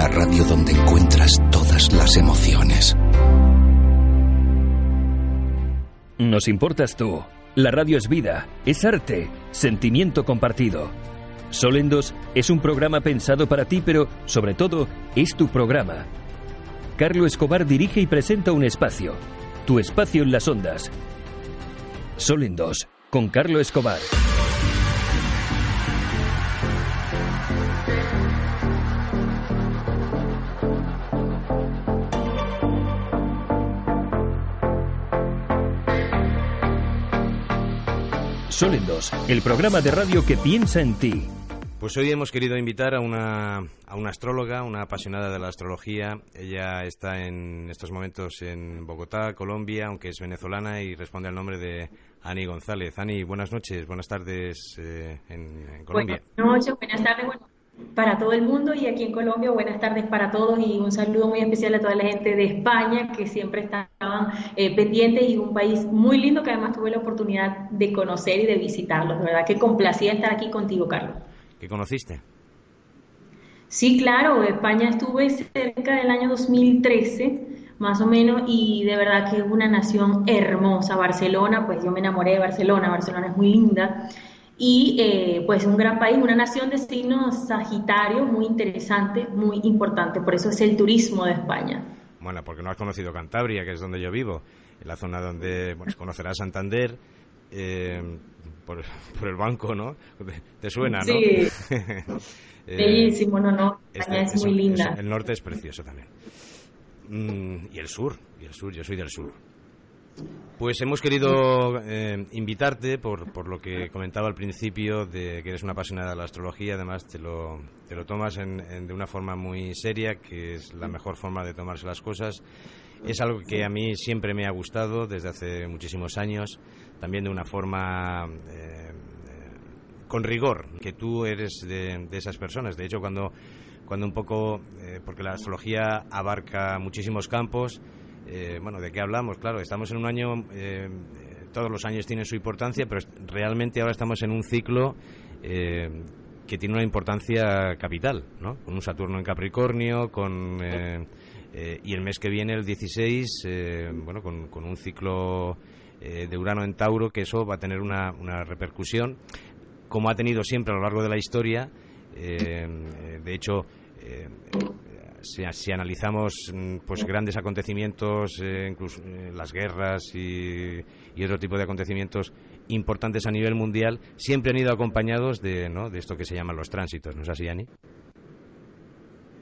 La radio donde encuentras todas las emociones. Nos importas tú. La radio es vida, es arte, sentimiento compartido. Solendos es un programa pensado para ti, pero sobre todo es tu programa. Carlo Escobar dirige y presenta un espacio. Tu espacio en las ondas. Solendos con Carlo Escobar. Solendos, el programa de radio que piensa en ti. Pues hoy hemos querido invitar a una, a una astróloga, una apasionada de la astrología. Ella está en estos momentos en Bogotá, Colombia, aunque es venezolana y responde al nombre de Ani González. Ani, buenas noches, buenas tardes eh, en, en, Colombia. Buenas noches, buenas tardes para todo el mundo y aquí en Colombia buenas tardes para todos y un saludo muy especial a toda la gente de España que siempre estaban eh, pendientes y un país muy lindo que además tuve la oportunidad de conocer y de visitarlo. De verdad que complacía estar aquí contigo, Carlos. ¿Qué conociste? Sí, claro, España estuve cerca del año 2013 más o menos, y de verdad que es una nación hermosa. Barcelona, pues yo me enamoré de Barcelona, Barcelona es muy linda. Y eh, pues un gran país, una nación de signos Sagitario muy interesante, muy importante. Por eso es el turismo de España. Bueno, porque no has conocido Cantabria, que es donde yo vivo, en la zona donde bueno, conocerás Santander. Eh, por, por, el banco, ¿no? ¿Te suena, no? Sí. Bellísimo, no, no. España Este, es muy linda. el norte es precioso también. Mm, y el sur, y el sur, yo soy del sur. Pues hemos querido eh, invitarte por, por, lo que comentaba al principio de que eres una apasionada de la astrología, además te lo, te lo tomas en, en, de una forma muy seria, que es la mejor forma de tomarse las cosas. Es algo que a mí siempre me ha gustado desde hace muchísimos años, también de una forma eh, con rigor, que tú eres de, de, esas personas. De hecho, cuando, cuando un poco, eh, porque la astrología abarca muchísimos campos, eh, bueno, ¿de qué hablamos? Claro, estamos en un año, eh, todos los años tienen su importancia, pero realmente ahora estamos en un ciclo eh, que tiene una importancia capital, ¿no? Con un Saturno en Capricornio, con y el mes que viene, el 16, bueno, con, con, un ciclo de Urano en Tauro, que eso va a tener una, una repercusión, como ha tenido siempre a lo largo de la historia. de hecho, si, si, analizamos pues grandes acontecimientos, eh, incluso eh, las guerras y, y, otro tipo de acontecimientos importantes a nivel mundial, siempre han ido acompañados de, ¿no? de esto que se llaman los tránsitos, ¿no es así, Ani?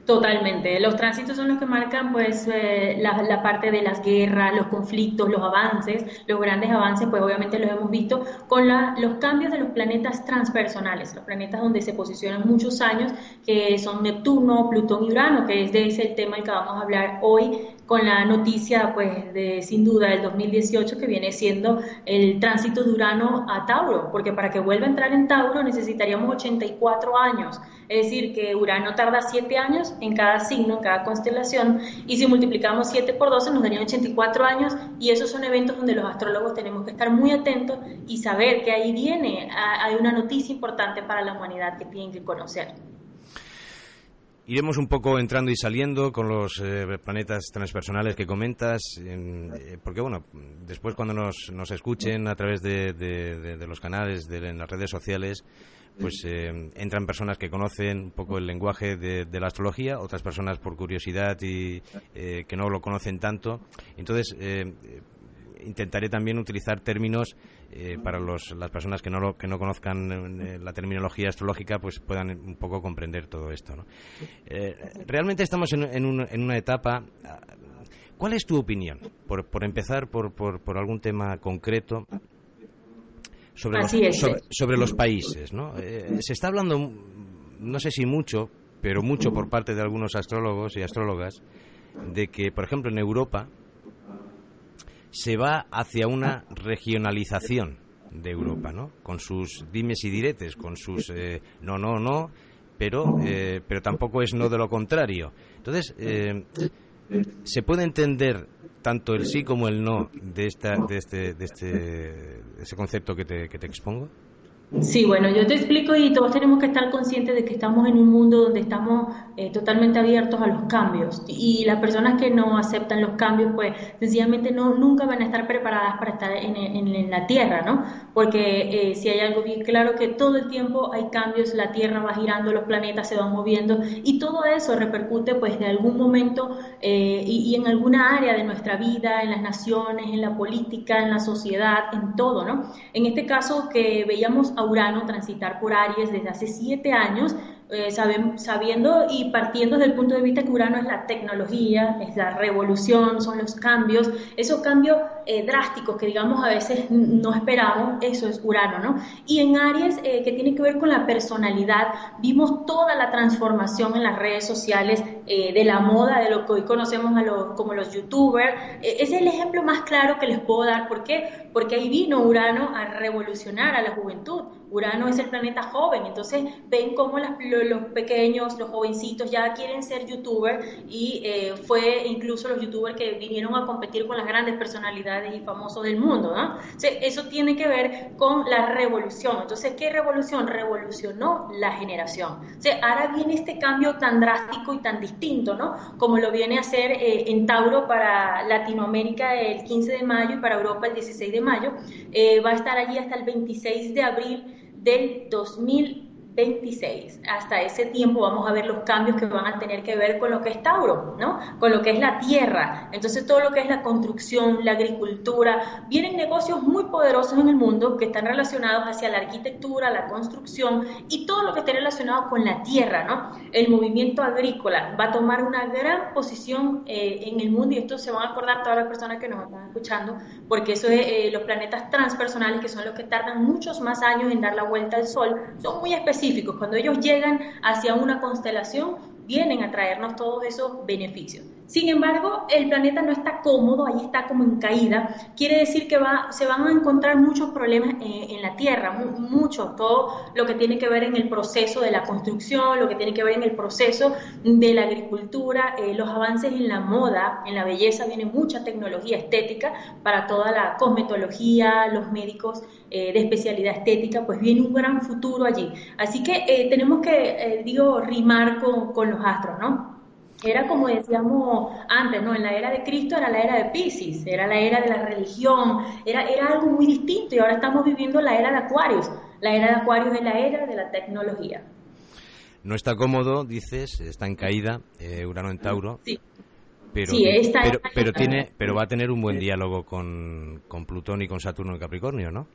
Totalmente. Los tránsitos son los que marcan pues eh, la, la, parte de las guerras, los conflictos, los avances, los grandes avances, pues obviamente los hemos visto con la, los cambios de los planetas transpersonales, los planetas donde se posicionan muchos años, que son Neptuno, Plutón y Urano, que es de ese el tema del que vamos a hablar hoy con la noticia, pues, de sin duda del 2018 que viene siendo el tránsito de Urano a Tauro, porque para que vuelva a entrar en Tauro necesitaríamos 84 años, es decir, que Urano tarda 7 años en cada signo, en cada constelación, y si multiplicamos 7 por 12 nos darían 84 años, y esos son eventos donde los astrólogos tenemos que estar muy atentos y saber que ahí viene, hay una noticia importante para la humanidad que tienen que conocer. Iremos un poco entrando y saliendo con los eh, planetas transpersonales que comentas, en, eh, porque bueno, después cuando nos, nos escuchen a través de, de, de, de los canales, en las redes sociales, pues eh, entran personas que conocen un poco el lenguaje de, la astrología, otras personas por curiosidad y eh, que no lo conocen tanto. Entonces, intentaré también utilizar términos eh, para los, las personas que no, lo, que no conozcan eh, la terminología astrológica, pues puedan un poco comprender todo esto. ¿no? Eh, realmente estamos en, en, un, en, una etapa. ¿Cuál es tu opinión? Por, por empezar, por, por, por algún tema concreto sobre, los, sobre, sobre los, países. ¿no? se está hablando, no sé si mucho, pero mucho por parte de algunos astrólogos y astrólogas, de que, por ejemplo, en Europa se va hacia una regionalización de Europa, ¿no? Con sus dimes y diretes, con sus eh, no, no, no, pero, eh, pero tampoco es no de lo contrario. Entonces, eh, ¿se puede entender tanto el sí como el no de, esta, de, este, de este, ese concepto que te, que te expongo? Sí, bueno, yo te explico y todos tenemos que estar conscientes de que estamos en un mundo donde estamos eh, totalmente abiertos a los cambios y las personas que no aceptan los cambios, pues sencillamente no, nunca van a estar preparadas para estar en, la Tierra, ¿no? Porque eh, si hay algo bien claro que todo el tiempo hay cambios, la Tierra va girando, los planetas se van moviendo y todo eso repercute pues de algún momento eh, y, y en alguna área de nuestra vida, en las naciones, en la política, en la sociedad, en todo, ¿no? En este caso que veíamos a Urano transitar por Aries desde hace siete años, eh, sabiendo y partiendo del punto de vista que Urano es la tecnología, es la revolución, son los cambios, esos cambios eh, drásticos que digamos a veces no esperamos, eso es Urano, ¿no? Y en Aries, eh, que tiene que ver con la personalidad, vimos toda la transformación en las redes sociales de la moda, de lo que hoy conocemos a los, como los youtubers. es el ejemplo más claro que les puedo dar. ¿Por qué? Porque ahí vino Urano a revolucionar a la juventud. Urano es el planeta joven, entonces ven cómo los, pequeños, los jovencitos ya quieren ser youtubers y eh, fue incluso los youtubers que vinieron a competir con las grandes personalidades y famosos del mundo, ¿no? eso tiene que ver con la revolución. Entonces, ¿qué revolución? Revolucionó la generación. ahora viene este cambio tan drástico y tan distinto, ¿no? Como lo viene a hacer eh, en Tauro para Latinoamérica el 15 de mayo y para Europa el 16 de mayo. Eh, va a estar allí hasta el 26 de abril del 2026. Hasta ese tiempo vamos a ver los cambios que van a tener que ver con lo que es Tauro, ¿no? Con lo que es la tierra. Entonces todo lo que es la construcción, la agricultura, vienen negocios muy poderosos en el mundo que están relacionados hacia la arquitectura, la construcción y todo lo que esté relacionado con la tierra, ¿no? El movimiento agrícola va a tomar una gran posición eh, en el mundo y esto se van a acordar todas las personas que nos están escuchando, porque eso es eh, los planetas transpersonales que son los que tardan muchos más años en dar la vuelta al Sol, son muy específicos. Cuando ellos llegan hacia una constelación, vienen a traernos todos esos beneficios. Sin embargo, el planeta no está cómodo, ahí está como en caída. Quiere decir que se van a encontrar muchos problemas en, la Tierra, mucho, todo lo que tiene que ver en el proceso de la construcción, lo que tiene que ver en el proceso de la agricultura, eh, los avances en la moda, en la belleza, viene mucha tecnología estética para toda la cosmetología, los médicos eh, de especialidad estética, pues viene un gran futuro allí. Así que eh, tenemos que, digo, rimar con los astros, ¿no? Era como decíamos antes, ¿no? En la era de Cristo era la era de Pisces, era la era de la religión, era, era algo muy distinto y ahora estamos viviendo la era de Acuarios. La era de Acuarios es la era de la tecnología. No está cómodo, dices, está en caída, eh, Urano en Tauro. Sí. Pero, pero, tiene, pero va a tener un buen diálogo con, con Plutón y con Saturno en Capricornio, ¿no?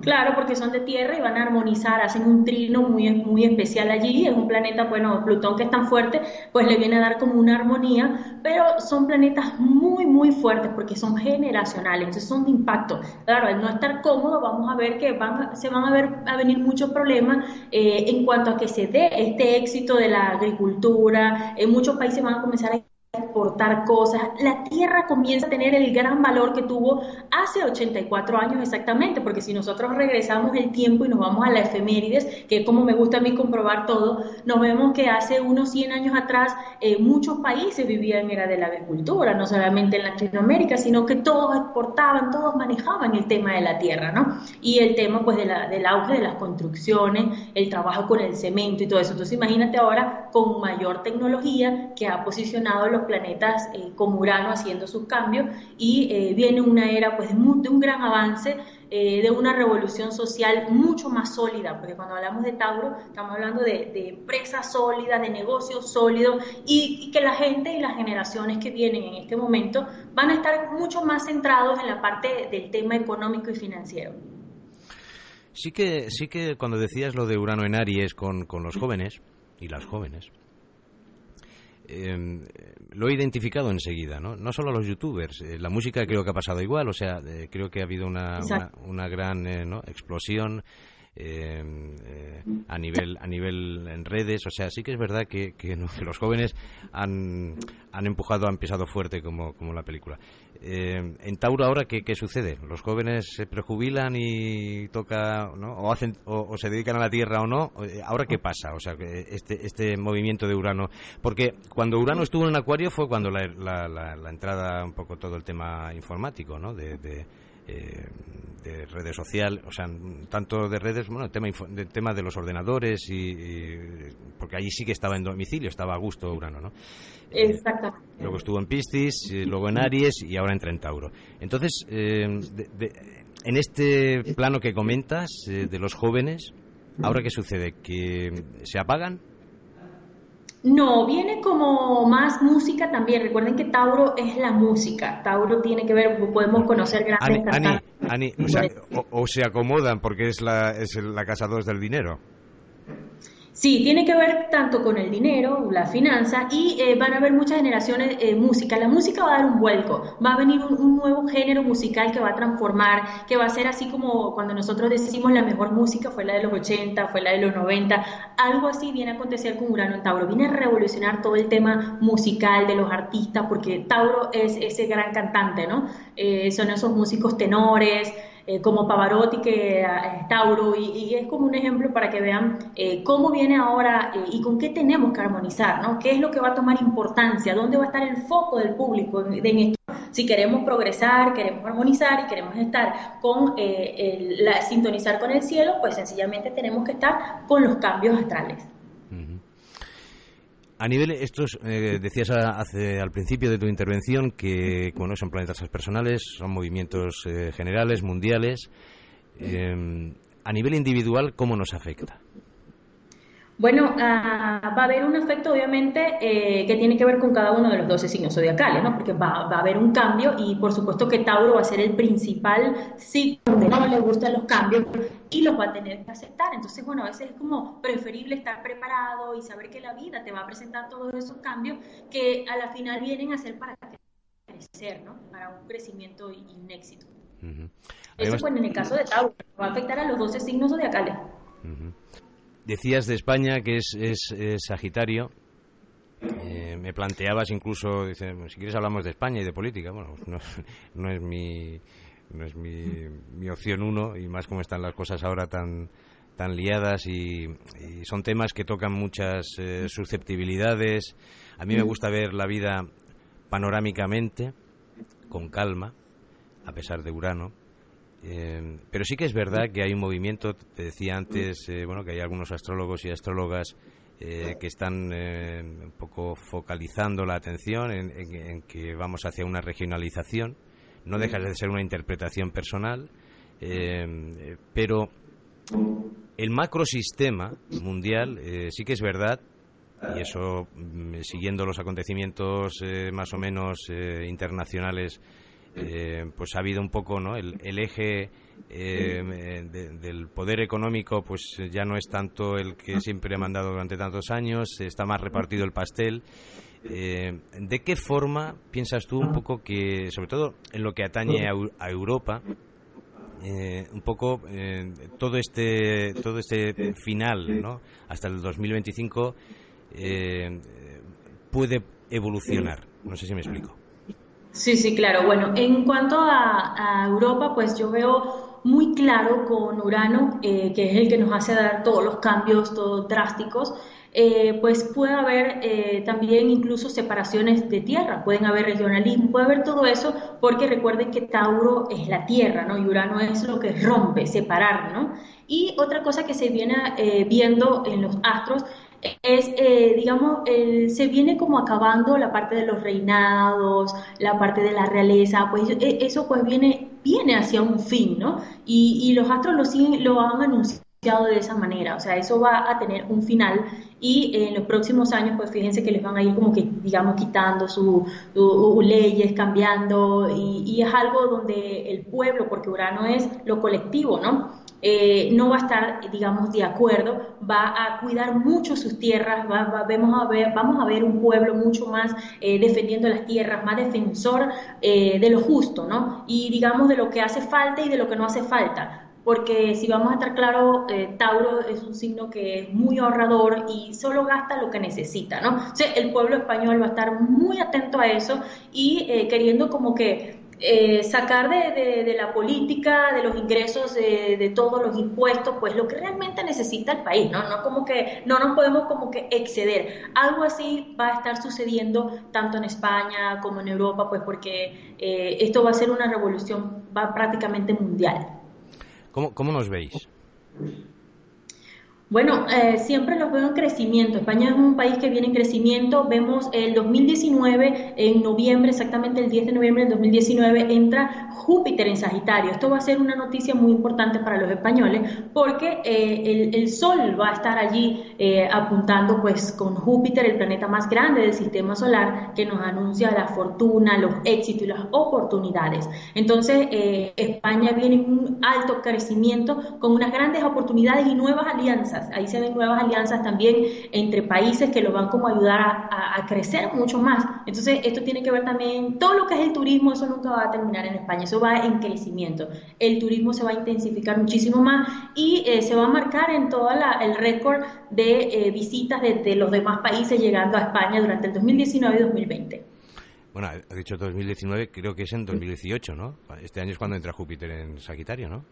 Claro, porque son de tierra y van a armonizar, hacen un trino muy, muy especial allí. Es un planeta, bueno, Plutón que es tan fuerte, pues le viene a dar como una armonía, pero son planetas muy, muy fuertes porque son generacionales, entonces son de impacto. Claro, al no estar cómodo, vamos a ver que van, se van a, ver, a venir muchos problemas eh, en cuanto a que se dé este éxito de la agricultura. En muchos países van a comenzar a exportar cosas, la tierra comienza a tener el gran valor que tuvo hace 84 años exactamente, porque si nosotros regresamos el tiempo y nos vamos a la efemérides, que como me gusta a mí comprobar todo, nos vemos que hace unos 100 años atrás eh, muchos países vivían era de la agricultura, no solamente en Latinoamérica, sino que todos exportaban, todos manejaban el tema de la tierra, ¿no? Y el tema pues del auge de las construcciones, el trabajo con el cemento y todo eso. Entonces imagínate ahora con mayor tecnología que ha posicionado los planetas eh, como Urano haciendo sus cambios y eh, viene una era pues de, un gran avance eh, de una revolución social mucho más sólida, porque cuando hablamos de Tauro estamos hablando de, empresas sólidas, de negocios sólidos y, que la gente y las generaciones que vienen en este momento van a estar mucho más centrados en la parte del tema económico y financiero. Sí que, sí que cuando decías lo de Urano en Aries con, con los jóvenes y las jóvenes, eh, lo he identificado enseguida, ¿no? No solo los youtubers, eh, la música creo que ha pasado igual, o sea, eh, creo que ha habido una, una, gran eh, explosión a nivel a nivel en redes. O sea, sí que es verdad que, que, los jóvenes han, han empujado, han pisado fuerte como, como la película. en Tauro ahora, ¿qué, ¿qué, sucede? ¿Los jóvenes se prejubilan y toca, ¿no? o, hacen, o, se dedican a la Tierra o no? ¿Ahora qué pasa? O sea, este, este movimiento de Urano. Porque cuando Urano estuvo en Acuario fue cuando la, la, la, entrada, un poco todo el tema informático, ¿no? De, eh, de redes sociales, o sea, tanto de redes, bueno, el tema, de, tema de los ordenadores, y, porque allí sí que estaba en domicilio, estaba a gusto Urano, ¿no? Exactamente. luego estuvo en Piscis, luego en Aries y ahora en Tauro. Entonces, eh, en este plano que comentas eh, de los jóvenes, ¿ahora qué sucede? ¿Que se apagan? No, viene como más música también. Recuerden que Tauro es la música. Tauro tiene que ver, podemos conocer grandes Ani, o, se acomodan porque es la, es la casa 2 del dinero. Sí, tiene que ver tanto con el dinero, la finanza y eh, van a haber muchas generaciones de eh, música. La música va a dar un vuelco, va a venir un, nuevo género musical que va a transformar, que va a ser así como cuando nosotros decimos la mejor música fue la de los 80, fue la de los 90, algo así viene a acontecer con Urano en Tauro, viene a revolucionar todo el tema musical de los artistas porque Tauro es ese gran cantante, ¿no? Eh, son esos músicos tenores, eh, como Pavarotti, que es Tauro, y, es como un ejemplo para que vean eh, cómo viene ahora eh, y con qué tenemos que armonizar, ¿no? ¿Qué es lo que va a tomar importancia? ¿Dónde va a estar el foco del público en, esto? Si queremos progresar, queremos armonizar y queremos estar con, la, sintonizar con el cielo, pues sencillamente tenemos que estar con los cambios astrales. A nivel, estos, eh, decías hace, al principio de tu intervención que, bueno, son planetas personales, son movimientos eh, generales, mundiales. Eh, a nivel individual, ¿cómo nos afecta? Bueno, ah, va a haber un efecto obviamente eh, que tiene que ver con cada uno de los 12 signos zodiacales, ¿no? Porque va, a haber un cambio y por supuesto que Tauro va a ser el principal signo donde no le gustan los cambios y los va a tener que aceptar. Entonces, bueno, a veces es como preferible estar preparado y saber que la vida te va a presentar todos esos cambios que a la final vienen a ser para crecer, ¿no? Para un crecimiento y, un éxito. Eso, pues, en el caso de Tauro, va a afectar a los 12 signos zodiacales. Decías de España que es, es, Sagitario. Eh, me planteabas incluso, si quieres hablamos de España y de política. Bueno, no, no es mi no es mi, mi, opción uno y más como están las cosas ahora tan tan liadas y, son temas que tocan muchas eh, susceptibilidades. A mí me gusta ver la vida panorámicamente, con calma, a pesar de Urano, eh, pero sí que es verdad que hay un movimiento, te decía antes, eh, bueno, que hay algunos astrólogos y astrólogas eh, que están un poco focalizando la atención en, que vamos hacia una regionalización. No deja de ser una interpretación personal, pero el macrosistema mundial sí que es verdad y eso mm, siguiendo los acontecimientos más o menos internacionales eh, pues ha habido un poco no el, eje eh, del poder económico pues ya no es tanto el que siempre ha mandado durante tantos años está más repartido el pastel. Eh, ¿de qué forma piensas tú un poco que sobre todo en lo que atañe a, Europa un poco todo este todo este final ¿no? hasta el 2025 puede evolucionar no sé si me explico Sí, sí, claro. Bueno, en cuanto a, Europa, pues yo veo muy claro con Urano, eh, que es el que nos hace dar todos los cambios, todos drásticos, eh, pues puede haber eh, también incluso separaciones de tierra, pueden haber regionalismo, puede haber todo eso, porque recuerden que Tauro es la tierra, ¿no? Y Urano es lo que rompe, separar, ¿no? Y otra cosa que se viene viendo en los astros es, eh, digamos, se viene como acabando la parte de los reinados, la parte de la realeza, pues e, eso pues viene, viene hacia un fin, ¿no? Y, los astros lo, siguen, lo han anunciado de esa manera, o sea, eso va a tener un final y en los próximos años, pues fíjense que les van a ir como que, digamos, quitando sus leyes, cambiando, y, y es algo donde el pueblo, porque Urano es lo colectivo, ¿no? Eh, no va a estar, digamos, de acuerdo, va a cuidar mucho sus tierras, va, vemos a ver, vamos a ver un pueblo mucho más eh, defendiendo las tierras, más defensor eh, de lo justo, ¿no? Y digamos de lo que hace falta y de lo que no hace falta porque si vamos a estar claro, Tauro es un signo que es muy ahorrador y solo gasta lo que necesita, ¿no? O sea, el pueblo español va a estar muy atento a eso y queriendo como que eh, sacar de, la política, de los ingresos, de, todos los impuestos, pues lo que realmente necesita el país, ¿no? No como que no nos podemos como que exceder. Algo así va a estar sucediendo tanto en España como en Europa, pues porque esto va a ser una revolución va prácticamente mundial. ¿Cómo, cómo nos veis? Bueno, eh, siempre los veo en crecimiento. España es un país que viene en crecimiento. Vemos el 2019, en noviembre, exactamente el 10 de noviembre del 2019, entra Júpiter en Sagitario. Esto va a ser una noticia muy importante para los españoles porque eh, el, Sol va a estar allí eh, apuntando pues con Júpiter, el planeta más grande del sistema solar, que nos anuncia la fortuna, los éxitos y las oportunidades. Entonces, España viene en un alto crecimiento con unas grandes oportunidades y nuevas alianzas Ahí se ven nuevas alianzas también entre países que lo van como a ayudar a, crecer mucho más. Entonces, esto tiene que ver también, todo lo que es el turismo, eso nunca va a terminar en España, eso va en crecimiento. El turismo se va a intensificar muchísimo más y eh, se va a marcar en todo el récord de eh, visitas de, los demás países llegando a España durante el 2019 y 2020. Bueno, ha dicho 2019, creo que es en 2018, ¿no? Este año es cuando entra Júpiter en Sagitario, ¿no?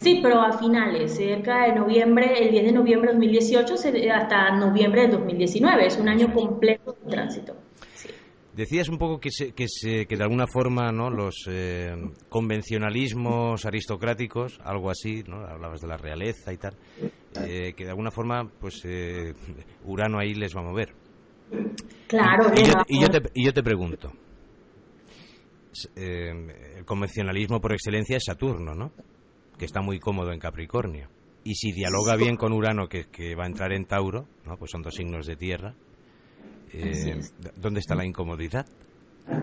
Sí, pero a finales, cerca de noviembre, el 10 de noviembre de 2018 hasta noviembre de 2019. Es un año completo de tránsito. Decías un poco que, que, que de alguna forma ¿no? los eh, convencionalismos aristocráticos, algo así, ¿no? hablabas de la realeza y tal, eh, que de alguna forma pues eh, Urano ahí les va a mover. Claro. y yo, te, y yo te pregunto, el convencionalismo por excelencia es Saturno, ¿no? Que está muy cómodo en Capricornio. Y si dialoga bien con Urano, que, que va a entrar en Tauro, ¿no? pues son dos signos de tierra, eh, ¿dónde está la incomodidad?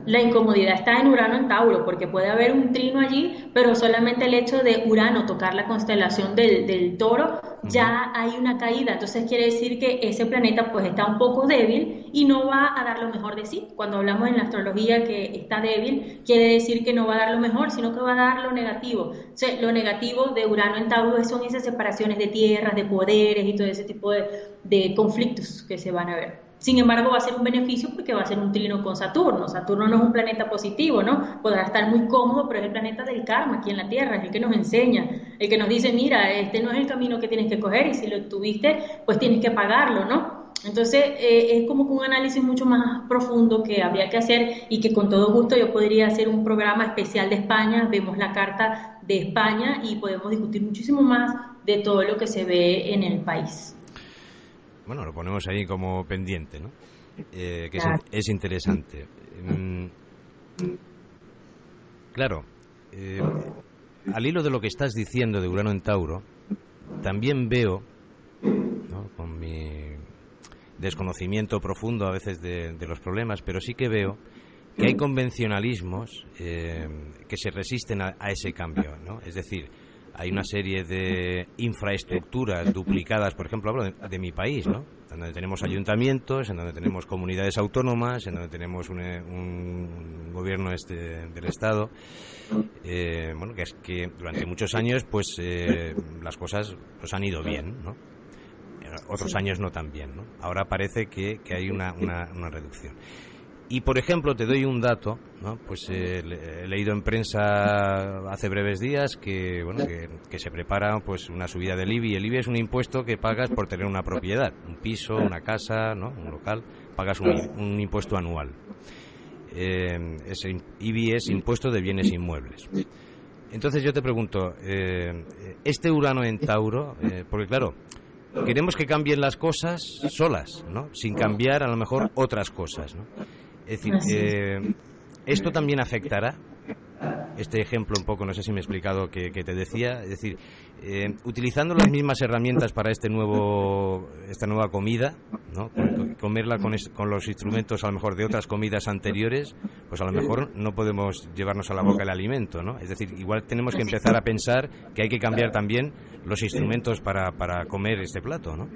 La incomodidad está en Urano en Tauro, porque puede haber un trino allí, pero solamente el hecho de Urano tocar la constelación del, toro, ya hay una caída. Entonces quiere decir que ese planeta pues está un poco débil y no va a dar lo mejor de sí. Cuando hablamos en la astrología que está débil, quiere decir que no va a dar lo mejor, sino que va a dar lo negativo. O sea, lo negativo de Urano en Tauro son esas separaciones de tierras, de poderes y todo ese tipo de conflictos que se van a ver. Sin embargo, va a ser un beneficio porque va a ser un trino con Saturno. Saturno no es un planeta positivo, ¿no? Podrá estar muy cómodo, pero es el planeta del karma aquí en la Tierra, es el que nos enseña, el que nos dice, mira, este no es el camino que tienes que coger y si lo tuviste, pues tienes que pagarlo, ¿no? Entonces, eh, es como un análisis mucho más profundo que habría que hacer y que con todo gusto yo podría hacer un programa especial de España, vemos la carta de España y podemos discutir muchísimo más de todo lo que se ve en el país bueno, lo ponemos ahí como pendiente, ¿no? Eh, que es, interesante. Mm, claro, eh, al hilo de lo que estás diciendo de Urano en Tauro, también veo, con mi desconocimiento profundo a veces de, los problemas, pero sí que veo que hay convencionalismos eh, que se resisten a, a, ese cambio, ¿no? Es decir, hay una serie de infraestructuras duplicadas, por ejemplo, hablo de, mi país, ¿no? En donde tenemos ayuntamientos, en donde tenemos comunidades autónomas, en donde tenemos un, un gobierno este del Estado, eh, bueno, que es que durante muchos años, pues, eh, las cosas pues han ido bien, ¿no? Otros años no tan bien, ¿no? Ahora parece que, que hay una, una, una reducción. Y por ejemplo, te doy un dato, ¿no? Pues eh, he leído en prensa hace breves días que, bueno, que, se prepara pues una subida del IBI. El IBI es un impuesto que pagas por tener una propiedad, un piso, una casa, ¿no? Un local, pagas un, impuesto anual. Eh, ese IBI es impuesto de bienes inmuebles. Entonces yo te pregunto, eh, este Urano en Tauro, eh, porque claro, queremos que cambien las cosas solas, ¿no? Sin cambiar a lo mejor otras cosas, ¿no? Es decir, eh, esto también afectará. Este ejemplo un poco, no sé si me he explicado que, te decía, es decir, eh, utilizando las mismas herramientas para este nuevo, esta nueva comida, ¿no? comerla con, con, los instrumentos a lo mejor de otras comidas anteriores, pues a lo mejor no podemos llevarnos a la boca el alimento, ¿no? Es decir, igual tenemos que empezar a pensar que hay que cambiar también los instrumentos para, para comer este plato, ¿no?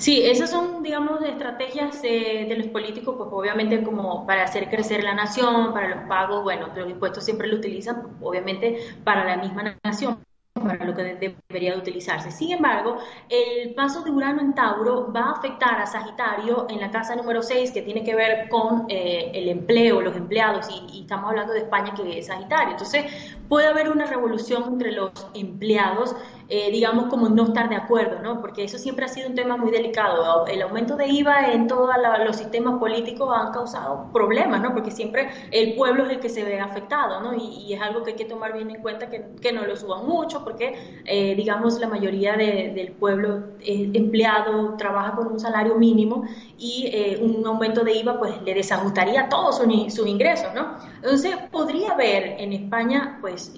Sí, esas son, digamos, estrategias de los políticos, pues obviamente como para hacer crecer la nación, para los pagos, bueno, los impuestos siempre lo utilizan, obviamente, para la misma nación para lo que debería de utilizarse. Sin embargo, el paso de Urano en Tauro va a afectar a Sagitario en la casa número 6, que tiene que ver con eh, el empleo, los empleados, y, y, estamos hablando de España, que es Sagitario. Entonces, puede haber una revolución entre los empleados eh, digamos, como no estar de acuerdo, ¿no? Porque eso siempre ha sido un tema muy delicado. El aumento de IVA en todos los sistemas políticos han causado problemas, ¿no? Porque siempre el pueblo es el que se ve afectado, ¿no? Y, es algo que hay que tomar bien en cuenta que, no lo suban mucho, porque, eh, digamos, la mayoría del pueblo empleado, trabaja con un salario mínimo y eh, un aumento de IVA, pues le desajustaría todos sus, ingresos, ¿no? Entonces, podría haber en España, pues,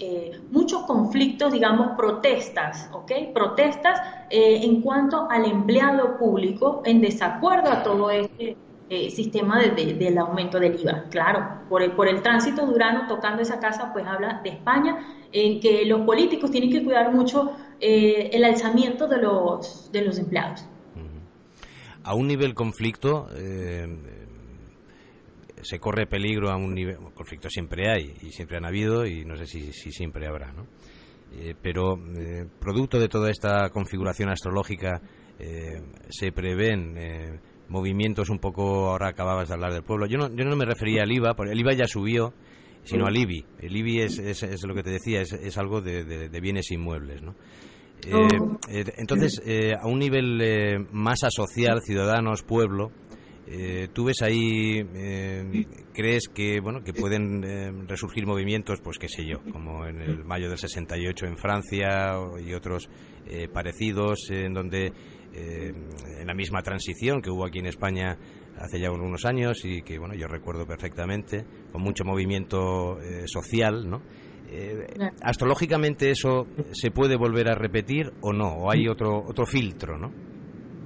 muchos conflictos, digamos, protestas Protestas eh, en cuanto al empleado público en desacuerdo a todo este eh, sistema del aumento del IVA. Claro, por el, por el tránsito durano tocando esa casa, pues habla de España, en que los políticos tienen que cuidar mucho eh, el alzamiento de los, de los empleados. A un nivel conflicto, se corre peligro a un nivel. Conflicto siempre hay y siempre han habido y no sé si, si siempre habrá, ¿no? Eh, pero eh, producto de toda esta configuración astrológica eh, se prevén movimientos un poco, ahora acababas de hablar del pueblo, yo no, yo no me refería al IVA, porque el IVA ya subió, sino al IBI. El IBI es, es, lo que te decía, es, es algo de, de, bienes inmuebles, ¿no? Entonces, a un nivel masa social, ciudadanos, pueblo, eh, ¿Tú ves ahí, eh, crees que bueno que pueden eh, resurgir movimientos, pues qué sé yo, como en el mayo del 68 en Francia y otros eh, parecidos, en donde en la misma transición que hubo aquí en España hace ya unos años y que bueno yo recuerdo perfectamente, con mucho movimiento social, ¿no? astrológicamente eso se puede volver a repetir o no, o hay otro otro filtro, ¿no?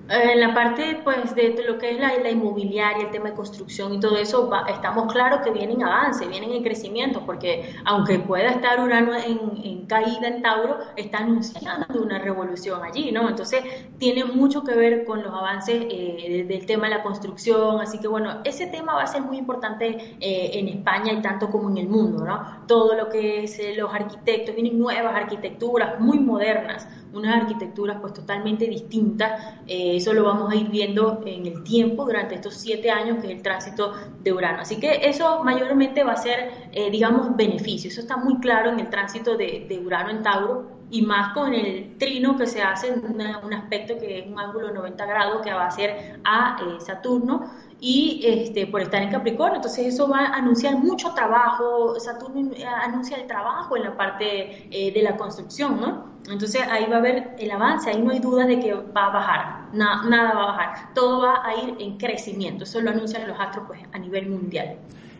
En la parte pues de lo que es la, inmobiliaria, el tema de construcción y todo eso, estamos claros que vienen avances, vienen en crecimiento, porque aunque pueda estar Urano en, caída en Tauro, está anunciando una revolución allí, ¿no? Entonces tiene mucho que ver con los avances eh, del tema de la construcción, así que bueno, ese tema va a ser muy importante eh, en España y tanto como en el mundo, ¿no? Todo lo que es eh, los arquitectos, vienen nuevas arquitecturas muy modernas, unas arquitecturas pues totalmente distintas. Eh, eso lo vamos a ir viendo en el tiempo durante estos siete años que es el tránsito de Urano. Así que eso mayormente va a ser, eh, digamos, beneficio. Eso está muy claro en el tránsito de, Urano en Tauro y más con el trino que se hace en un aspecto que es un ángulo de 90 grados que va a ser a eh, Saturno y este, por estar en Capricornio. Entonces eso va a anunciar mucho trabajo, Saturno anuncia el trabajo en la parte de la construcción, ¿no? Entonces ahí va a haber el avance, ahí no hay duda de que va a bajar, nada va a bajar, todo va a ir en crecimiento, eso lo anuncian los astros pues, a nivel mundial.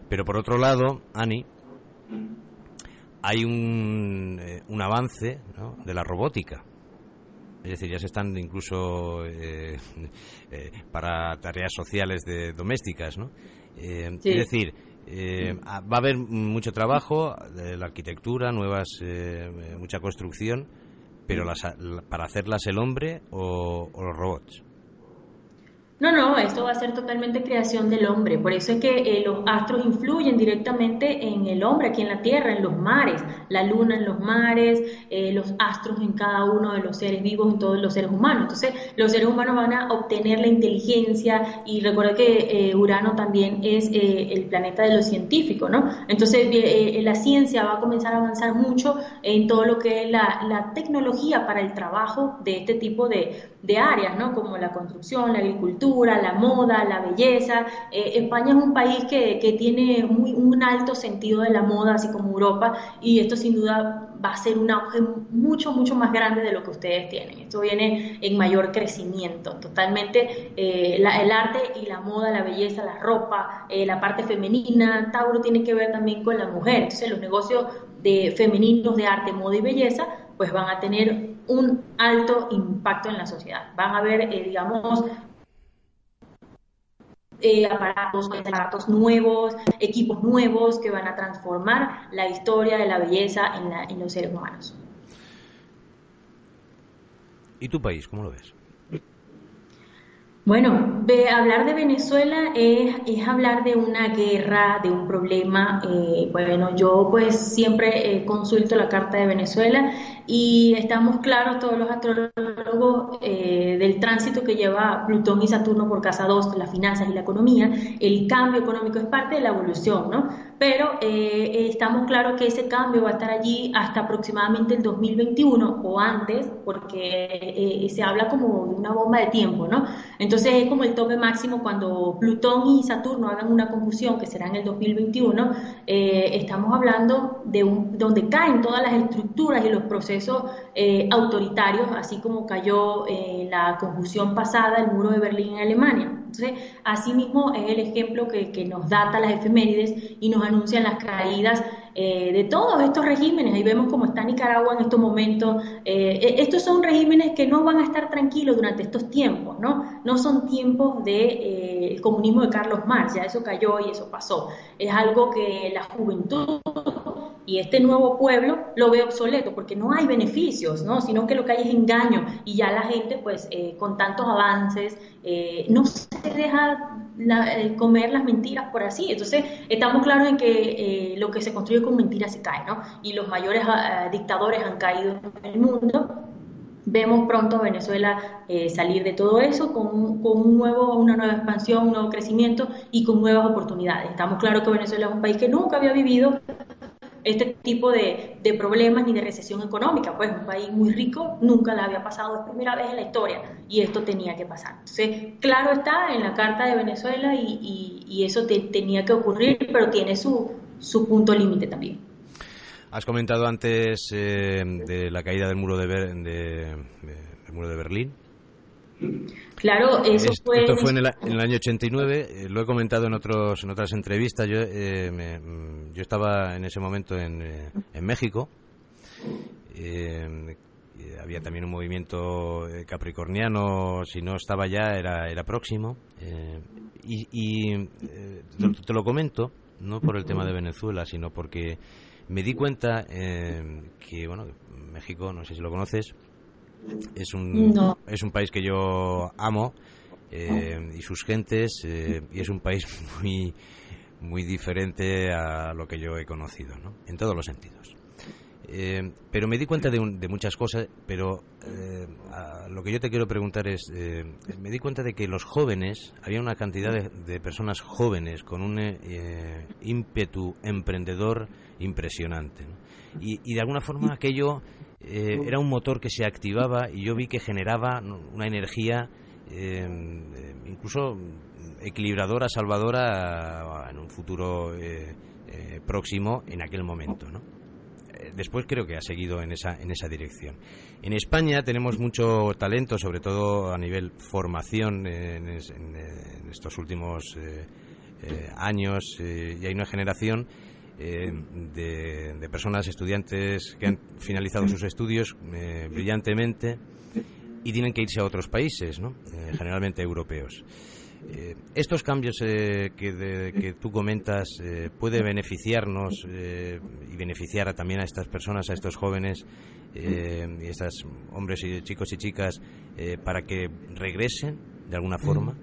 Pero por otro lado, Ani, hay un, eh, un avance de la robótica. Es decir, ya se están incluso eh, eh, para tareas sociales de domésticas, ¿no? Es decir, va a haber mucho trabajo de la arquitectura, nuevas, mucha construcción, pero las, para hacerlas el hombre o, o los robots. No, no, esto va a ser totalmente creación del hombre. Por eso es que eh, los astros influyen directamente en el hombre aquí en la Tierra, en los mares, la luna en los mares, eh, los astros en cada uno de los seres vivos, en todos los seres humanos. Entonces, los seres humanos van a obtener la inteligencia y recuerda que eh, Urano también es el planeta de los científicos, ¿no? Entonces, la ciencia va a comenzar a avanzar mucho en todo lo que es la, la tecnología para el trabajo de este tipo de, de áreas, ¿no? Como la construcción, la agricultura, la moda, la belleza. Eh, España es un país que, tiene un alto sentido de la moda, así como Europa, y esto sin duda va a ser un auge mucho, mucho más grande de lo que ustedes tienen. Esto viene en mayor crecimiento. Totalmente eh, el arte y la moda, la belleza, la ropa, eh, la parte femenina, Tauro tiene que ver también con la mujer. Entonces los negocios de femeninos de arte, moda y belleza, pues van a tener un alto impacto en la sociedad. Van a haber, eh, digamos, eh, aparatos, aparatos nuevos, equipos nuevos que van a transformar la historia de la belleza en, los seres humanos. ¿Y tu país, cómo lo ves? Bueno, hablar de Venezuela es, es, hablar de una guerra, de un problema. Eh, bueno, yo pues siempre eh, consulto la Carta de Venezuela y estamos claros todos los astrólogos eh, del tránsito que lleva Plutón y Saturno por casa 2, las finanzas y la economía. El cambio económico es parte de la evolución, ¿no? Pero estamos claros que ese cambio va a estar allí hasta aproximadamente el 2021 o antes, porque se habla como de una bomba de tiempo, ¿no? Entonces, es como el tope máximo cuando Plutón y Saturno hagan una conjunción, que será en el 2021, eh, estamos hablando de un, donde caen todas las estructuras y los procesos eh, autoritarios, así como cayó eh, la conjunción pasada, el muro de Berlín en Alemania. Entonces, asimismo es el ejemplo que, nos data las efemérides y nos anuncian las caídas eh, de todos estos regímenes. Ahí vemos cómo está Nicaragua en estos momentos. Eh, e, estos son regímenes que no van a estar tranquilos durante estos tiempos, ¿no? No son tiempos del de, eh, comunismo de Carlos Marx, ya eso cayó y eso pasó. Es algo que la juventud y este nuevo pueblo lo ve obsoleto porque no hay beneficios, ¿no? sino que lo que hay es engaño y ya la gente pues con tantos avances no se deja eh, comer las mentiras por así. Entonces, estamos claros en que eh, lo que se construye con mentiras se cae, ¿no? Y los mayores ah, ah, dictadores han caído en el mundo. Vemos pronto a Venezuela eh, salir de todo eso con, con, un nuevo, una nueva expansión, un nuevo crecimiento y con nuevas oportunidades. Estamos claros que Venezuela es un país que nunca había vivido este tipo de, problemas ni de recesión económica. Pues un país muy rico nunca la había pasado, es primera vez en la historia y esto tenía que pasar. Entonces, claro está en la Carta de Venezuela y, eso tenía que ocurrir, pero tiene su, su punto límite también. Has comentado antes eh, de la caída del muro de, del muro de Berlín. Claro, eso fue... Esto fue en el, año 89, eh, lo he comentado en, otros, en otras entrevistas. Yo, eh, mm, yo estaba en ese momento en, eh, en México. había también un movimiento capricorniano, si no estaba ya, era, era próximo. y, y te, lo comento, no por el tema de Venezuela, sino porque me di cuenta que, bueno, México, no sé si lo conoces, es un, es un país que yo amo eh, y sus gentes eh, y es un país muy, muy diferente a lo que yo he conocido, ¿no? en todos los sentidos. Eh, pero me di cuenta de, de muchas cosas, pero lo que yo te quiero preguntar es, me di cuenta de que los jóvenes, había una cantidad de, personas jóvenes con un ímpetu emprendedor impresionante. Y, y, de alguna forma aquello eh, era un motor que se activaba y yo vi que generaba una energía eh, incluso equilibradora, salvadora en un futuro eh, próximo en aquel momento. Después creo que ha seguido en esa, en esa dirección. En España tenemos mucho talento, sobre todo a nivel formación en, estos últimos años y hay una generación eh, de, personas, estudiantes que han finalizado sus estudios eh, brillantemente y tienen que irse a otros países, ¿no? Eh, generalmente europeos. estos cambios que, que, tú comentas puede beneficiarnos y beneficiar también a estas personas, a estos jóvenes y a estos hombres y chicos y chicas para que regresen de alguna forma.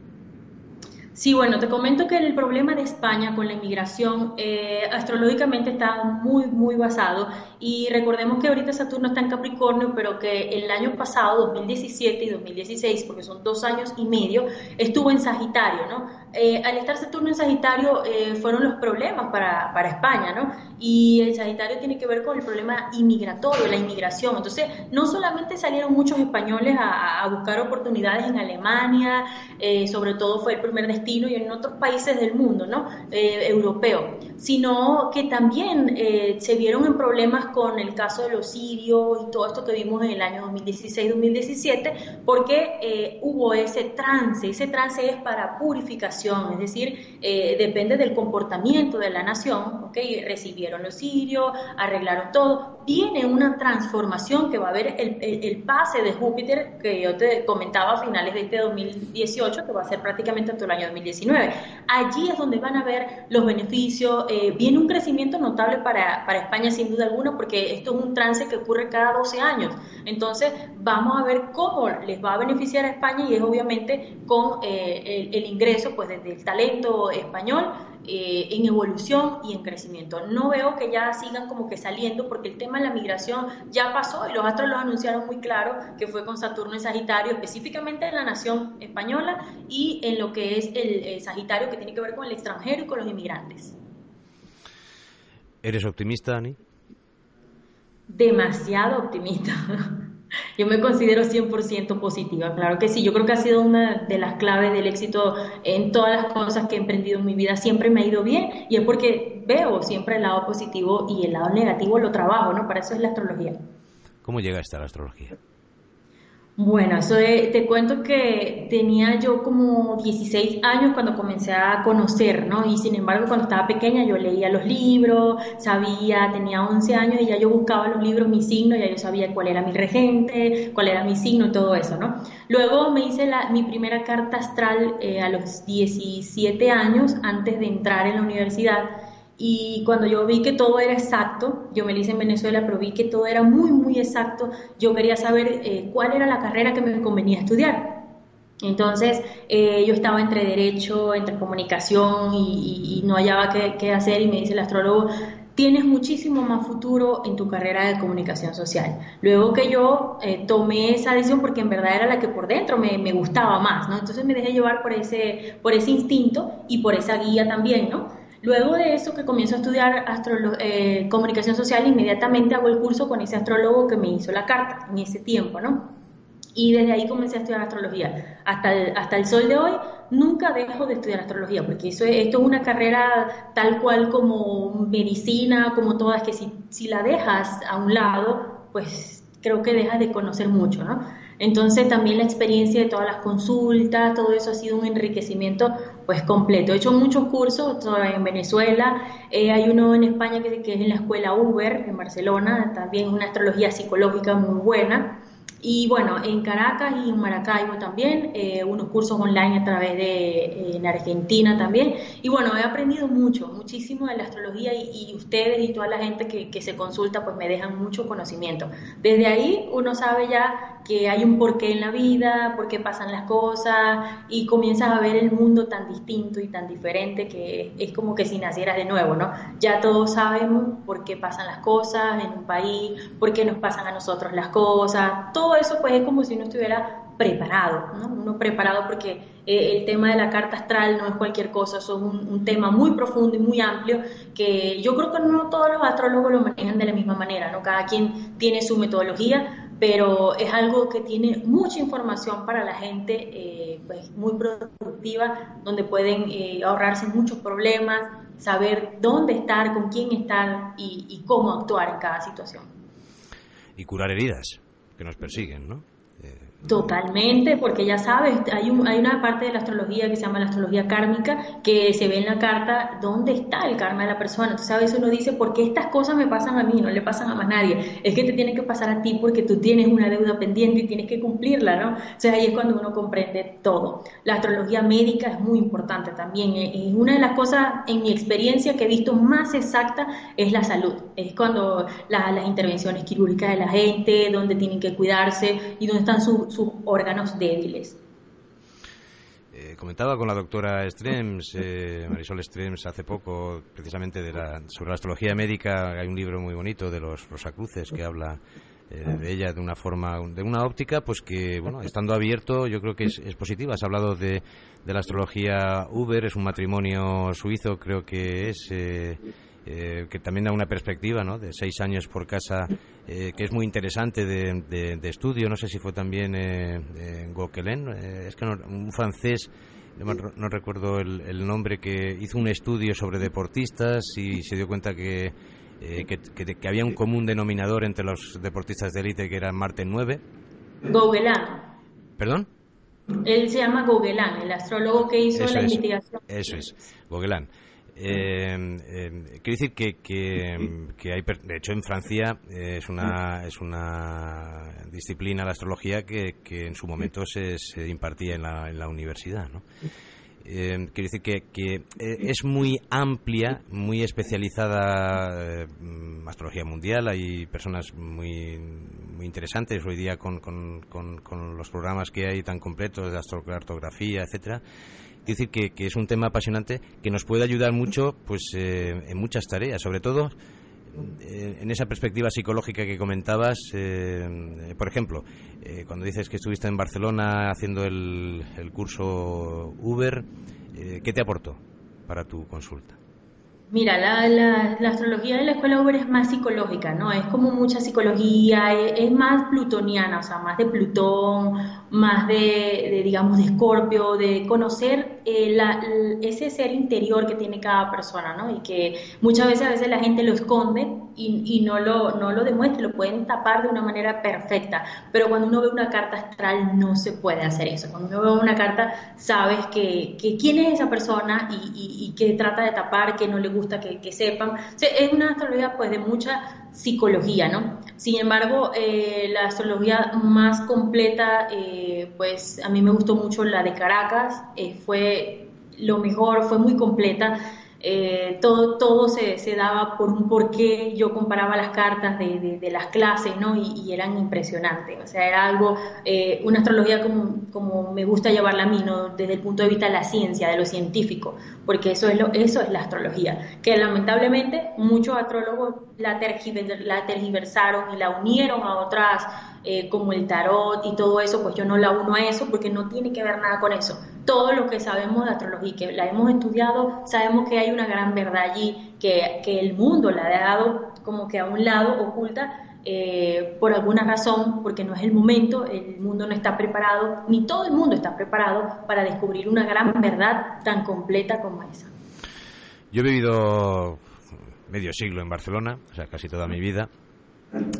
Sí, bueno, te comento que el problema de España con la inmigración eh, astrológicamente está muy, muy basado y recordemos que ahorita Saturno está en Capricornio, pero que el año pasado, 2017 y 2016, porque son dos años y medio, estuvo en Sagitario, ¿no? Eh, al estar Saturno en Sagitario eh, fueron los problemas para, para, España, ¿no? Y el Sagitario tiene que ver con el problema inmigratorio, la inmigración. Entonces, no solamente salieron muchos españoles a, buscar oportunidades en Alemania, eh, sobre todo fue el primer destino, y en otros países del mundo, ¿no? europeo, sino que también se vieron en problemas con el caso de los sirios y todo esto que vimos en el año 2016-2017, porque hubo ese trance, ese trance es para purificación es decir, eh, depende del comportamiento de la nación, ¿ok? Recibieron los sirios, arreglaron todo, viene una transformación que va a haber el, pase de Júpiter que yo te comentaba a finales de este 2018, que va a ser prácticamente hasta el año 2019. Allí es donde van a ver los beneficios. Eh, viene un crecimiento notable para, España sin duda alguna porque esto es un trance que ocurre cada 12 años. Entonces vamos a ver cómo les va a beneficiar a España y es obviamente con eh, el, ingreso pues desde el talento español eh, en evolución y en crecimiento. No veo que ya sigan como que saliendo porque el tema de la migración ya pasó y los astros lo anunciaron muy claro que fue con Saturno y Sagitario, específicamente en la nación española y en lo que es el, Sagitario que tiene que ver con el extranjero y con los inmigrantes. ¿Eres optimista, Ani? Demasiado optimista. Yo me considero 100% positiva, claro que sí. Yo creo que ha sido una de las claves del éxito en todas las cosas que he emprendido en mi vida. Siempre me ha ido bien y es porque veo siempre el lado positivo y el lado negativo lo trabajo, ¿no? Para eso es la astrología. ¿Cómo llega esta la astrología? Bueno, eso te cuento que tenía yo como 16 años cuando comencé a conocer, ¿no? Y sin embargo, cuando estaba pequeña yo leía los libros, sabía, tenía 11 años y ya yo buscaba los libros, mi signo, ya yo sabía cuál era mi regente, cuál era mi signo y todo eso, ¿no? Luego me hice la, mi primera carta astral eh, a los 17 años antes de entrar en la universidad y cuando yo vi que todo era exacto, yo me hice en Venezuela, pero vi que todo era muy, muy exacto, yo quería saber eh, cuál era la carrera que me convenía estudiar. Entonces eh, yo estaba entre derecho, entre comunicación y, no hallaba qué, hacer y me dice el astrólogo, tienes muchísimo más futuro en tu carrera de comunicación social. Luego que yo eh, tomé esa decisión porque en verdad era la que por dentro me, me, gustaba más, ¿no? Entonces me dejé llevar por ese, por ese instinto y por esa guía también, ¿no? Luego de eso, que comienzo a estudiar eh, comunicación social, inmediatamente hago el curso con ese astrólogo que me hizo la carta en ese tiempo, ¿no? Y desde ahí comencé a estudiar astrología. Hasta el, hasta el sol de hoy, nunca dejo de estudiar astrología, porque eso esto es una carrera tal cual como medicina, como todas, que si, si la dejas a un lado, pues creo que dejas de conocer mucho, ¿no? Entonces también la experiencia de todas las consultas, todo eso ha sido un enriquecimiento pues completo. He hecho muchos cursos en Venezuela, eh, hay uno en España que, que, es en la escuela Uber en Barcelona, también una astrología psicológica muy buena. Y bueno, en Caracas y en Maracaibo también, eh, unos cursos online a través de eh, en Argentina también. Y bueno, he aprendido mucho, muchísimo de la astrología y, ustedes y toda la gente que, que, se consulta pues me dejan mucho conocimiento. Desde ahí uno sabe ya que hay un porqué en la vida, por qué pasan las cosas y comienzas a ver el mundo tan distinto y tan diferente que es como que si nacieras de nuevo, ¿no? Ya todos sabemos por qué pasan las cosas en un país, por qué nos pasan a nosotros las cosas, todo eso pues es como si uno estuviera preparado, ¿no? Uno preparado porque eh, el tema de la carta astral no es cualquier cosa, es un, un, tema muy profundo y muy amplio que yo creo que no todos los astrólogos lo manejan de la misma manera, ¿no? Cada quien tiene su metodología, pero es algo que tiene mucha información para la gente, eh, pues muy productiva, donde pueden eh, ahorrarse muchos problemas, saber dónde estar, con quién estar y, y cómo actuar en cada situación. Y curar heridas que nos persiguen, ¿no? Totalmente, porque ya sabes, hay, un, hay una parte de la astrología que se llama la astrología kármica, que se ve en la carta dónde está el karma de la persona. Entonces a veces uno dice, ¿por qué estas cosas me pasan a mí, no le pasan a más nadie? Es que te tienen que pasar a ti porque tú tienes una deuda pendiente y tienes que cumplirla, ¿no? O sea, ahí es cuando uno comprende todo. La astrología médica es muy importante también. Y una de las cosas, en mi experiencia, que he visto más exacta es la salud. Es cuando las intervenciones quirúrgicas de la gente, dónde tienen que cuidarse y dónde están sus sus órganos débiles. Eh, comentaba con la doctora Strems, eh, Marisol Strems, hace poco, precisamente de la, sobre la astrología médica. Hay un libro muy bonito de los Rosacruces que habla eh, de ella de una forma, de una óptica, pues que, bueno, estando abierto, yo creo que es, es positiva. Has hablado de, de, la astrología Uber, es un matrimonio suizo, creo que es. Eh, que también da una perspectiva ¿no? de seis años por casa, eh, que es muy interesante de, estudio. No sé si fue también eh, Gauquelin, eh, es que un francés, no, recuerdo el, nombre, que hizo un estudio sobre deportistas y se dio cuenta que, que, había un común denominador entre los deportistas de élite que era Marte 9. Gauguelin. ¿Perdón? Él se llama Gauguelin, el astrólogo que hizo la investigación. Eso es, Gauguelin. Eh, eh, quiero decir que, que, hay, de hecho, en Francia es una es una disciplina la astrología que, que en su momento se, se impartía en la, en la universidad, ¿no? Eh, quiero decir que, que, eh, es muy amplia, muy especializada eh, astrología mundial. Hay personas muy, muy interesantes hoy día con, con, con, los programas que hay tan completos de astrocartografía, etcétera. Decir que, que, es un tema apasionante que nos puede ayudar mucho pues en muchas tareas, sobre todo eh, en esa perspectiva psicológica que comentabas, eh, por ejemplo, eh, cuando dices que estuviste en Barcelona haciendo el, el curso Uber, ¿qué te aportó para tu consulta? Mira, la, la, astrología de la escuela Uber es más psicológica, ¿no? Es como mucha psicología, es, más plutoniana, o sea, más de Plutón, más de, digamos, de Escorpio, de conocer eh, ese ser interior que tiene cada persona, ¿no? Y que muchas veces a veces la gente lo esconde y, no, lo, no lo demuestra, lo pueden tapar de una manera perfecta, pero cuando uno ve una carta astral no se puede hacer eso. Cuando uno ve una carta sabes que, que quién es esa persona y, y, que trata de tapar, que no le gusta que, que sepan. es una astrología pues de mucha psicología, ¿no? Sin embargo, eh, la astrología más completa, eh, pues a mí me gustó mucho la de Caracas, eh, fue lo mejor, fue muy completa. Eh, todo, todo se, se, daba por un porqué. Yo comparaba las cartas de, de, las clases, ¿no? Y, eran impresionantes. O sea, era algo, eh, una astrología como, como, me gusta llevarla a mí, ¿no? Desde el punto de vista de la ciencia, de lo científico, porque eso es, lo, eso es la astrología. Que lamentablemente muchos astrólogos la, la tergiversaron y la unieron a otras eh, como el tarot y todo eso, pues yo no la uno a eso porque no tiene que ver nada con eso. Todo lo que sabemos de astrología, que la hemos estudiado, sabemos que hay una gran verdad allí, que, que el mundo la ha dado como que a un lado oculta eh, por alguna razón, porque no es el momento, el mundo no está preparado, ni todo el mundo está preparado para descubrir una gran verdad tan completa como esa. Yo he vivido medio siglo en Barcelona, o sea, casi toda mi vida,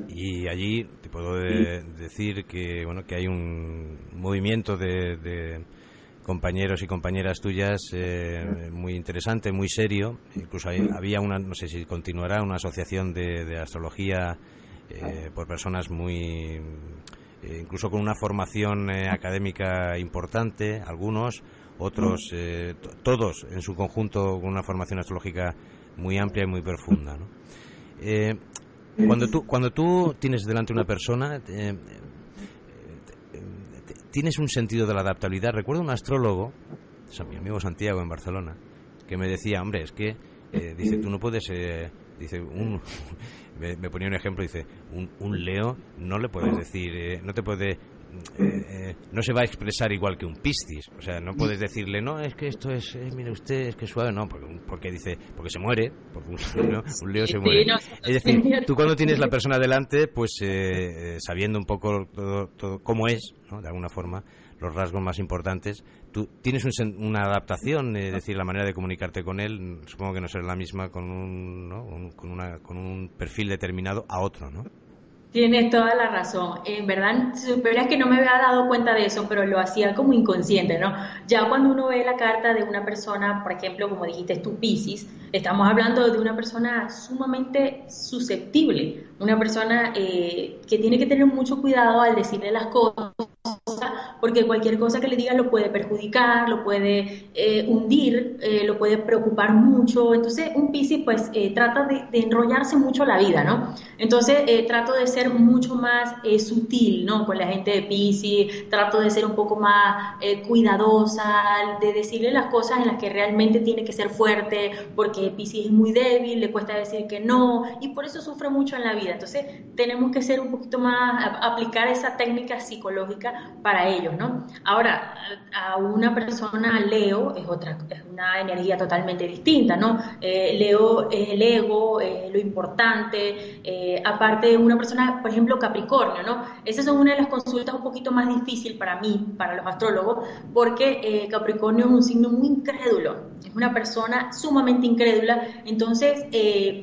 y allí te puedo decir que bueno que hay un movimiento de, compañeros y compañeras tuyas eh, muy interesante, muy serio. Incluso había una, no sé si continuará, una asociación de, astrología eh, por personas muy, eh, incluso con una formación académica importante, algunos, otros, todos en su conjunto con una formación astrológica muy amplia y muy profunda. ¿no? Cuando tú, cuando tú tienes delante una persona, eh, tienes un sentido de la adaptabilidad. Recuerdo un astrólogo, mi amigo Santiago en Barcelona, que me decía, hombre, es que, eh, dice, tú no puedes, eh, dice, un, me, ponía un ejemplo, dice, un, un Leo no le puedes decir, no te puede eh, eh, no se va a expresar igual que un piscis. O sea, no puedes decirle, no, es que esto es, eh, mire usted, es que es suave, no, porque, porque dice, porque se muere, porque un, leo se muere. es decir, tú cuando tienes la persona delante, pues sabiendo un poco todo, cómo es, ¿no? de alguna forma, los rasgos más importantes, tú tienes una adaptación, es decir, la manera de comunicarte con él, supongo que no será la misma con un, ¿no? con, una, con un perfil determinado a otro, ¿no? Tienes toda la razón. En verdad, es que no me había dado cuenta de eso, pero lo hacía como inconsciente, ¿no? Ya cuando uno ve la carta de una persona, por ejemplo, como dijiste tú, Pisces, estamos hablando de una persona sumamente susceptible, una persona eh, que tiene que tener mucho cuidado al decirle las cosas, porque cualquier cosa que le diga lo puede perjudicar, lo puede eh, hundir, eh, lo puede preocupar mucho. Entonces, un Piscis pues eh, trata de, enrollarse mucho la vida, ¿no? Entonces, trato de ser mucho más sutil, ¿no? Con la gente de Piscis, trato de ser un poco más cuidadosa, de decirle las cosas en las que realmente tiene que ser fuerte, porque Piscis es muy débil, le cuesta decir que no, y por eso sufre mucho en la vida. Entonces, tenemos que ser un poquito más, aplicar esa técnica psicológica para ellos. Ahora, a una persona Leo es otra, es una energía totalmente distinta, ¿no? Eh, Leo es el ego, es lo importante, eh, aparte de una persona, por ejemplo, Capricornio, ¿no? Esas son una de las consultas un poquito más difíciles para mí, para los astrólogos, porque eh, Capricornio es un signo muy incrédulo, es una persona sumamente incrédula, entonces,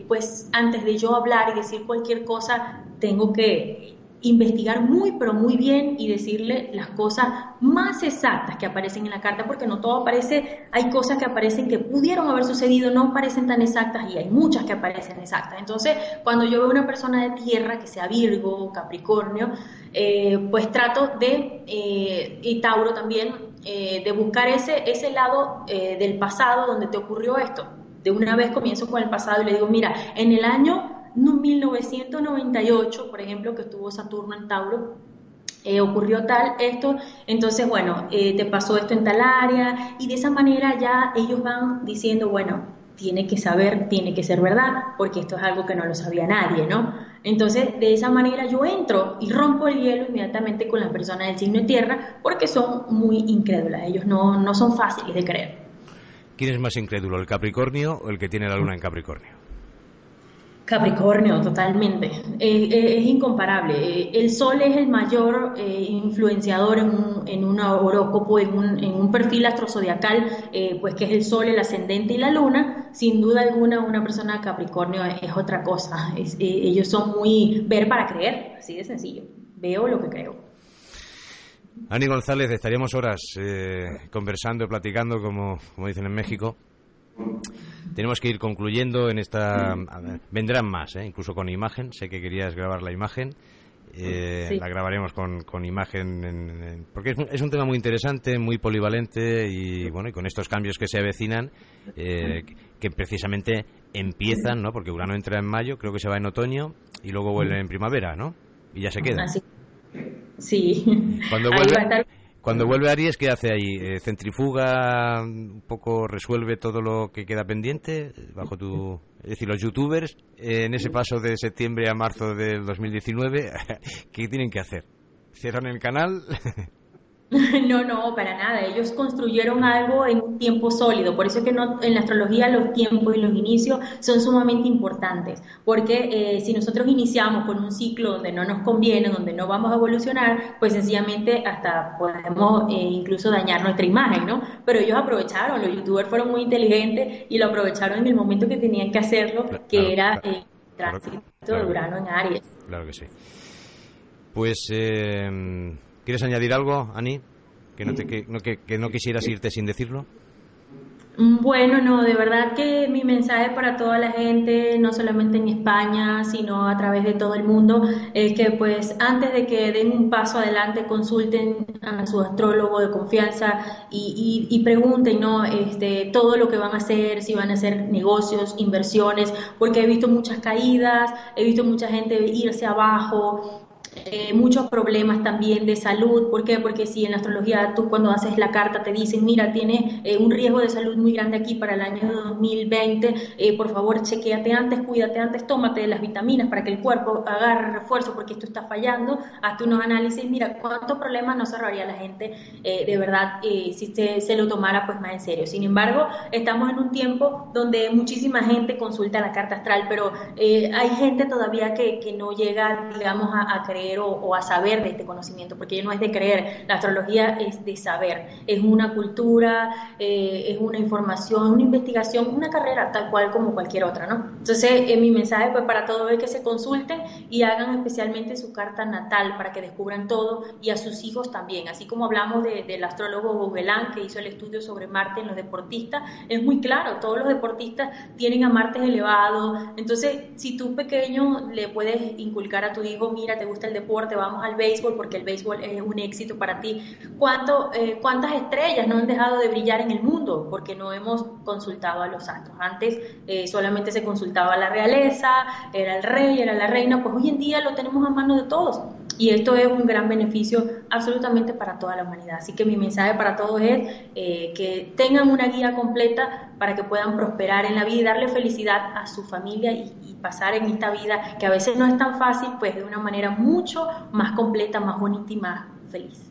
pues antes de yo hablar y decir cualquier cosa, tengo que investigar muy, pero muy bien y decirle las cosas más exactas que aparecen en la carta, porque no todo aparece, hay cosas que aparecen que pudieron haber sucedido, no parecen tan exactas y hay muchas que aparecen exactas. Entonces, cuando yo veo una persona de tierra, que sea Virgo, Capricornio, eh, pues trato de, eh, y Tauro también, eh, de buscar ese, ese lado del pasado donde te ocurrió esto. De una vez comienzo con el pasado y le digo, mira, en el año 1998, por ejemplo, que estuvo Saturno en Tauro, eh, ocurrió tal esto, entonces bueno, eh, te pasó esto en tal área y de esa manera ya ellos van diciendo, bueno, tiene que saber, tiene que ser verdad, porque esto es algo que no lo sabía nadie, ¿no? Entonces, de esa manera yo entro y rompo el hielo inmediatamente con las personas del signo de tierra, porque son muy incrédulas, ellos no, no son fáciles de creer. ¿Quién es más incrédulo, el Capricornio o el que tiene la luna en Capricornio? Capricornio, totalmente. Eh, eh, es incomparable. Eh, el Sol es el mayor influenciador en un, en un horóscopo, en un, en un, perfil astrozodiacal, pues que es el Sol, el ascendente y la Luna. Sin duda alguna, una persona Capricornio es, otra cosa. ellos son muy ver para creer, así de sencillo. Veo lo que creo. Ani González, estaríamos horas conversando, platicando, como, como dicen en México tenemos que ir concluyendo en esta. vendrán más, ¿eh? incluso con imagen. Sé que querías grabar la imagen. Eh, la grabaremos con, con imagen porque es un, tema muy interesante, muy polivalente y bueno, y con estos cambios que se avecinan, eh, que, precisamente empiezan, ¿no? Porque Urano entra en mayo, creo que se va en otoño y luego vuelve en primavera, ¿no? Y ya se queda. Sí. Cuando vuelve, cuando vuelve Aries, ¿qué hace ahí? Eh, ¿Centrifuga un poco, resuelve todo lo que queda pendiente? Bajo tu... Es decir, los youtubers, eh, en ese paso de septiembre a marzo del 2019, ¿qué tienen que hacer? ¿Cierran el canal? No, no, para nada. Ellos construyeron algo en un tiempo sólido. Por eso es que no, en la astrología los tiempos y los inicios son sumamente importantes. Porque eh, si nosotros iniciamos con un ciclo donde no nos conviene, donde no vamos a evolucionar, pues sencillamente hasta podemos eh, incluso dañar nuestra imagen, ¿no? Pero ellos aprovecharon, los youtubers fueron muy inteligentes y lo aprovecharon en el momento que tenían que hacerlo, que era el eh, tránsito de Urano en Aries. Claro que sí. Pues... ¿Quieres añadir algo, Ani? Que no, te, que, no, que, no quisieras irte sin decirlo. Bueno, no, de verdad que mi mensaje para toda la gente, no solamente en España, sino a través de todo el mundo, es que pues antes de que den un paso adelante, consulten a su astrólogo de confianza y, y, y, pregunten, ¿no? Este, todo lo que van a hacer, si van a hacer negocios, inversiones, porque he visto muchas caídas, he visto mucha gente irse abajo, eh, muchos problemas también de salud. ¿Por qué? Porque si en la astrología tú cuando haces la carta te dicen, mira, tienes eh, un riesgo de salud muy grande aquí para el año 2020, eh, por favor chequeate antes, cuídate antes, tómate las vitaminas para que el cuerpo agarre refuerzo porque esto está fallando, hazte unos análisis, mira, cuántos problemas no cerraría la gente de verdad si se, se, lo tomara pues más en serio. Sin embargo, estamos en un tiempo donde muchísima gente consulta la carta astral, pero hay gente todavía que, que no llega, digamos, a, a creer o, a saber de este conocimiento, porque no es de creer, la astrología es de saber, es una cultura, eh, es una información, una investigación, una carrera tal cual como cualquier otra, ¿no? Entonces, eh, mi mensaje pues para todos es que se consulten y hagan especialmente su carta natal para que descubran todo y a sus hijos también, así como hablamos del astrólogo Gobelán que hizo el estudio sobre Marte en los deportistas, es muy claro, todos los deportistas tienen a Marte elevado, entonces si tú pequeño le puedes inculcar a tu hijo, mira, te gusta el deporte, vamos al béisbol porque el béisbol es un éxito para ti. ¿Cuánto, eh, ¿Cuántas estrellas no han dejado de brillar en el mundo porque no hemos consultado a los astros? Antes eh, solamente se consultaba a la realeza, era el rey, era la reina, pues hoy en día lo tenemos a mano de todos. Y esto es un gran beneficio absolutamente para toda la humanidad. Así que mi mensaje para todos es eh, que tengan una guía completa para que puedan prosperar en la vida y darle felicidad a su familia y, pasar en esta vida que a veces no es tan fácil, pues de una manera mucho más completa, más bonita y más feliz.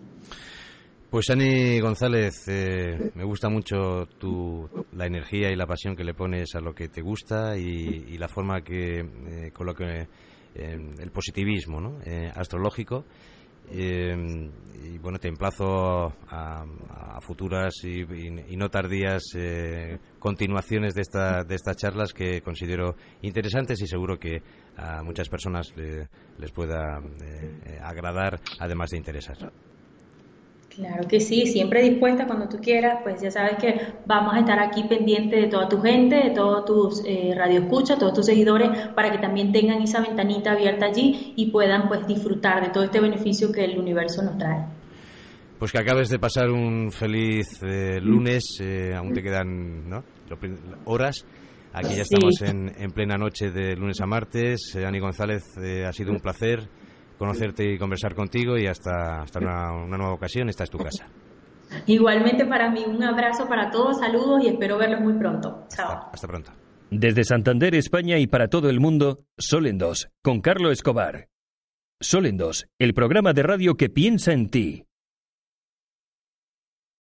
Pues Ani González, eh, me gusta mucho tu, la energía y la pasión que le pones a lo que te gusta y, la forma que, eh, con lo que, el positivismo ¿no? astrológico Eh, y bueno, te emplazo a, futuras y, no tardías eh, continuaciones de, esta, de estas charlas que considero interesantes y seguro que a muchas personas les pueda agradar, además de interesar. Claro que sí, siempre dispuesta cuando tú quieras, pues ya sabes que vamos a estar aquí pendiente de toda tu gente, de todos tus eh, radioescuchas, todos tus seguidores, para que también tengan esa ventanita abierta allí y puedan pues disfrutar de todo este beneficio que el universo nos trae. Pues que acabes de pasar un feliz eh, lunes, eh, aún te quedan ¿no? horas. Aquí ya estamos en, en, plena noche de lunes a martes. Eh, Ani González, ha sido un placer conocerte y conversar contigo y hasta, hasta una, nueva ocasión. Esta es tu casa. Igualmente para mí, un abrazo para todos, saludos y espero verlos muy pronto. Chao. Hasta, pronto. Desde Santander, España y para todo el mundo, Sol en Dos, con Carlos Escobar. Sol en Dos, el programa de radio que piensa en ti.